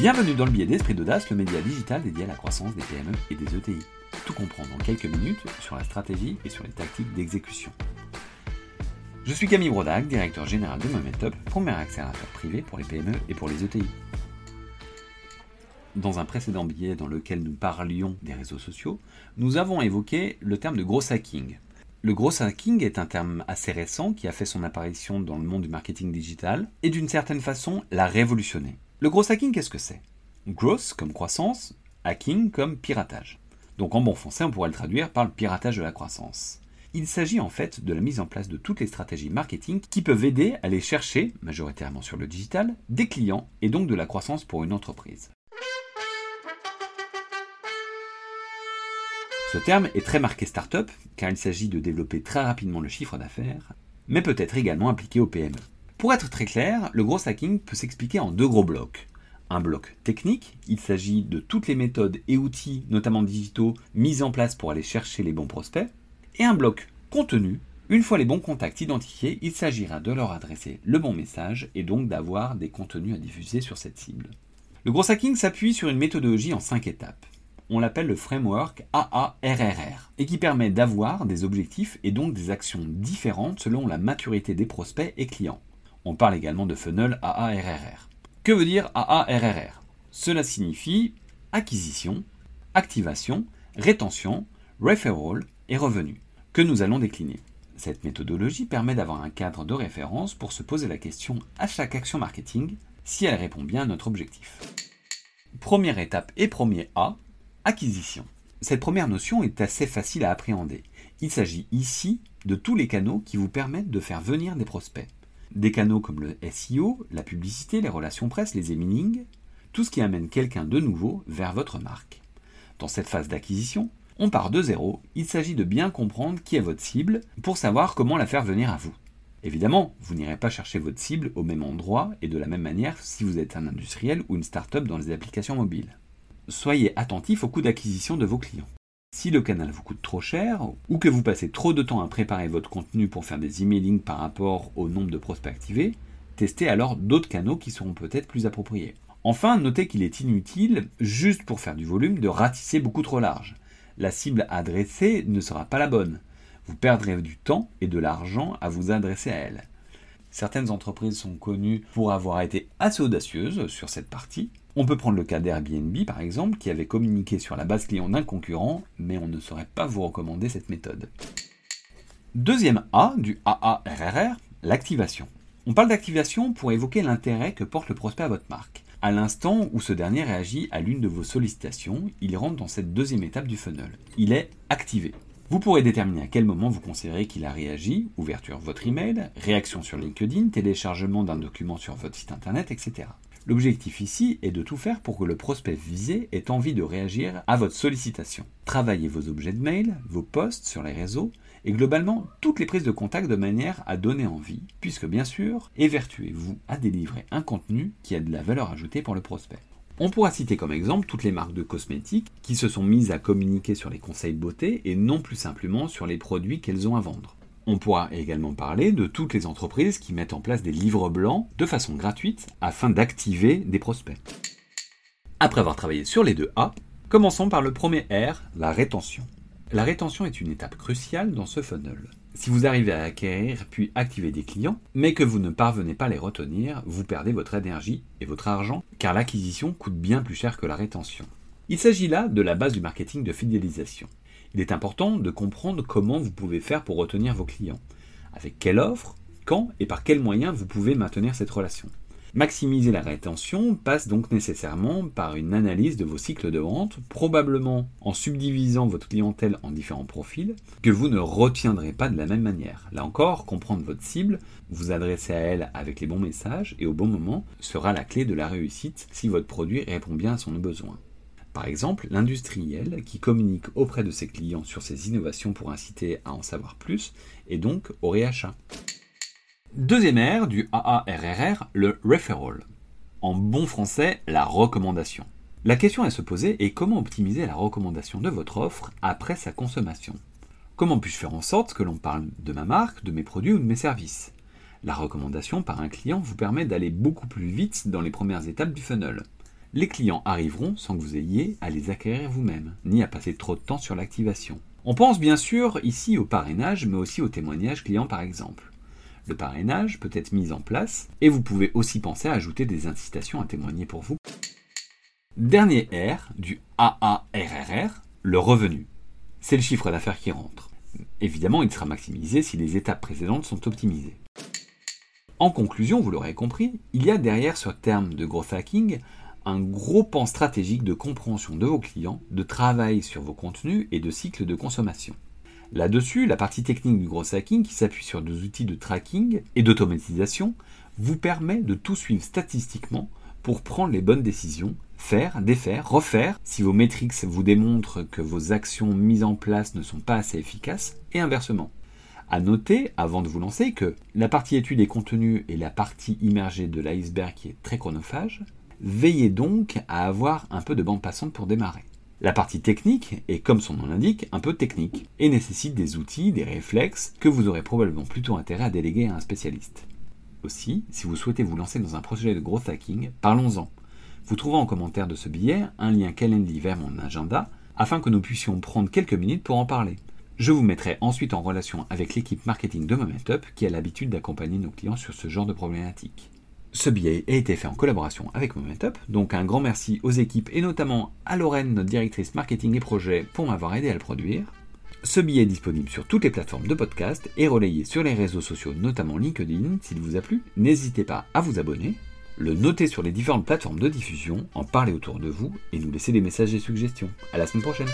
Bienvenue dans le billet d'Esprit d'Audace, le média digital dédié à la croissance des PME et des ETI. Tout comprendre en quelques minutes sur la stratégie et sur les tactiques d'exécution. Je suis Camille Brodac, directeur général de Momentup, premier accélérateur privé pour les PME et pour les ETI. Dans un précédent billet dans lequel nous parlions des réseaux sociaux, nous avons évoqué le terme de gros hacking. Le gros hacking est un terme assez récent qui a fait son apparition dans le monde du marketing digital et d'une certaine façon l'a révolutionné. Le gros hacking, qu'est-ce que c'est? Growth comme croissance, hacking comme piratage. Donc en bon français, on pourrait le traduire par le piratage de la croissance. Il s'agit en fait de la mise en place de toutes les stratégies marketing qui peuvent aider à aller chercher, majoritairement sur le digital, des clients et donc de la croissance pour une entreprise. Ce terme est très marqué startup car il s'agit de développer très rapidement le chiffre d'affaires, mais peut être également appliqué aux PME. Pour être très clair, le gros hacking peut s'expliquer en deux gros blocs. Un bloc technique, il s'agit de toutes les méthodes et outils, notamment digitaux, mis en place pour aller chercher les bons prospects. Et un bloc contenu, une fois les bons contacts identifiés, il s'agira de leur adresser le bon message et donc d'avoir des contenus à diffuser sur cette cible. Le gros hacking s'appuie sur une méthodologie en cinq étapes. On l'appelle le framework AARRR et qui permet d'avoir des objectifs et donc des actions différentes selon la maturité des prospects et clients. On parle également de funnel AARRR. Que veut dire AARRR Cela signifie acquisition, activation, rétention, referral et revenu, que nous allons décliner. Cette méthodologie permet d'avoir un cadre de référence pour se poser la question à chaque action marketing si elle répond bien à notre objectif. Première étape et premier A, acquisition. Cette première notion est assez facile à appréhender. Il s'agit ici de tous les canaux qui vous permettent de faire venir des prospects. Des canaux comme le SEO, la publicité, les relations presse, les emining, tout ce qui amène quelqu'un de nouveau vers votre marque. Dans cette phase d'acquisition, on part de zéro, il s'agit de bien comprendre qui est votre cible pour savoir comment la faire venir à vous. Évidemment, vous n'irez pas chercher votre cible au même endroit et de la même manière si vous êtes un industriel ou une start-up dans les applications mobiles. Soyez attentif au coût d'acquisition de vos clients. Si le canal vous coûte trop cher ou que vous passez trop de temps à préparer votre contenu pour faire des emailing par rapport au nombre de prospects activés, testez alors d'autres canaux qui seront peut-être plus appropriés. Enfin, notez qu'il est inutile, juste pour faire du volume, de ratisser beaucoup trop large. La cible adressée ne sera pas la bonne. Vous perdrez du temps et de l'argent à vous adresser à elle. Certaines entreprises sont connues pour avoir été assez audacieuses sur cette partie, on peut prendre le cas d'Airbnb par exemple, qui avait communiqué sur la base client d'un concurrent, mais on ne saurait pas vous recommander cette méthode. Deuxième A du AARRR, l'activation. On parle d'activation pour évoquer l'intérêt que porte le prospect à votre marque. À l'instant où ce dernier réagit à l'une de vos sollicitations, il rentre dans cette deuxième étape du funnel. Il est activé. Vous pourrez déterminer à quel moment vous considérez qu'il a réagi, ouverture votre email, réaction sur LinkedIn, téléchargement d'un document sur votre site internet, etc. L'objectif ici est de tout faire pour que le prospect visé ait envie de réagir à votre sollicitation. Travaillez vos objets de mail, vos posts sur les réseaux et globalement toutes les prises de contact de manière à donner envie, puisque bien sûr, évertuez-vous à délivrer un contenu qui a de la valeur ajoutée pour le prospect. On pourra citer comme exemple toutes les marques de cosmétiques qui se sont mises à communiquer sur les conseils beauté et non plus simplement sur les produits qu'elles ont à vendre. On pourra également parler de toutes les entreprises qui mettent en place des livres blancs de façon gratuite afin d'activer des prospects. Après avoir travaillé sur les deux A, commençons par le premier R, la rétention. La rétention est une étape cruciale dans ce funnel. Si vous arrivez à acquérir puis activer des clients, mais que vous ne parvenez pas à les retenir, vous perdez votre énergie et votre argent, car l'acquisition coûte bien plus cher que la rétention. Il s'agit là de la base du marketing de fidélisation. Il est important de comprendre comment vous pouvez faire pour retenir vos clients, avec quelle offre, quand et par quels moyens vous pouvez maintenir cette relation. Maximiser la rétention passe donc nécessairement par une analyse de vos cycles de vente, probablement en subdivisant votre clientèle en différents profils, que vous ne retiendrez pas de la même manière. Là encore, comprendre votre cible, vous adresser à elle avec les bons messages et au bon moment sera la clé de la réussite si votre produit répond bien à son besoin. Par exemple, l'industriel qui communique auprès de ses clients sur ses innovations pour inciter à en savoir plus et donc au réachat. Deuxième R du AARRR, le referral. En bon français, la recommandation. La question à se poser est comment optimiser la recommandation de votre offre après sa consommation? Comment puis-je faire en sorte que l'on parle de ma marque, de mes produits ou de mes services? La recommandation par un client vous permet d'aller beaucoup plus vite dans les premières étapes du funnel. les clients arriveront sans que vous ayez à les acquérir vous-même, ni à passer trop de temps sur l'activation. On pense bien sûr ici au parrainage, mais aussi au témoignage client par exemple. Le parrainage peut être mis en place et vous pouvez aussi penser à ajouter des incitations à témoigner pour vous. Dernier R du AARRR, le revenu. C'est le chiffre d'affaires qui rentre. Évidemment, il sera maximisé si les étapes précédentes sont optimisées. En conclusion, vous l'aurez compris, il y a derrière ce terme de growth hacking un gros pan stratégique de compréhension de vos clients, de travail sur vos contenus et de cycle de consommation. Là-dessus, la partie technique du gros hacking, qui s'appuie sur des outils de tracking et d'automatisation, vous permet de tout suivre statistiquement pour prendre les bonnes décisions, faire, défaire, refaire, si vos métriques vous démontrent que vos actions mises en place ne sont pas assez efficaces, et inversement. À noter, avant de vous lancer, que la partie étude et contenu est la partie immergée de l'iceberg qui est très chronophage, Veillez donc à avoir un peu de bande passante pour démarrer. La partie technique est, comme son nom l'indique, un peu technique et nécessite des outils, des réflexes que vous aurez probablement plutôt intérêt à déléguer à un spécialiste. Aussi, si vous souhaitez vous lancer dans un projet de growth hacking, parlons-en. Vous trouverez en commentaire de ce billet un lien Calendly vers mon agenda afin que nous puissions prendre quelques minutes pour en parler. Je vous mettrai ensuite en relation avec l'équipe marketing de Momentup qui a l'habitude d'accompagner nos clients sur ce genre de problématiques. Ce billet a été fait en collaboration avec Momentup, donc un grand merci aux équipes et notamment à Lorraine, notre directrice marketing et projet, pour m'avoir aidé à le produire. Ce billet est disponible sur toutes les plateformes de podcast et relayé sur les réseaux sociaux, notamment LinkedIn. S'il vous a plu, n'hésitez pas à vous abonner, le noter sur les différentes plateformes de diffusion, en parler autour de vous et nous laisser des messages et suggestions. À la semaine prochaine!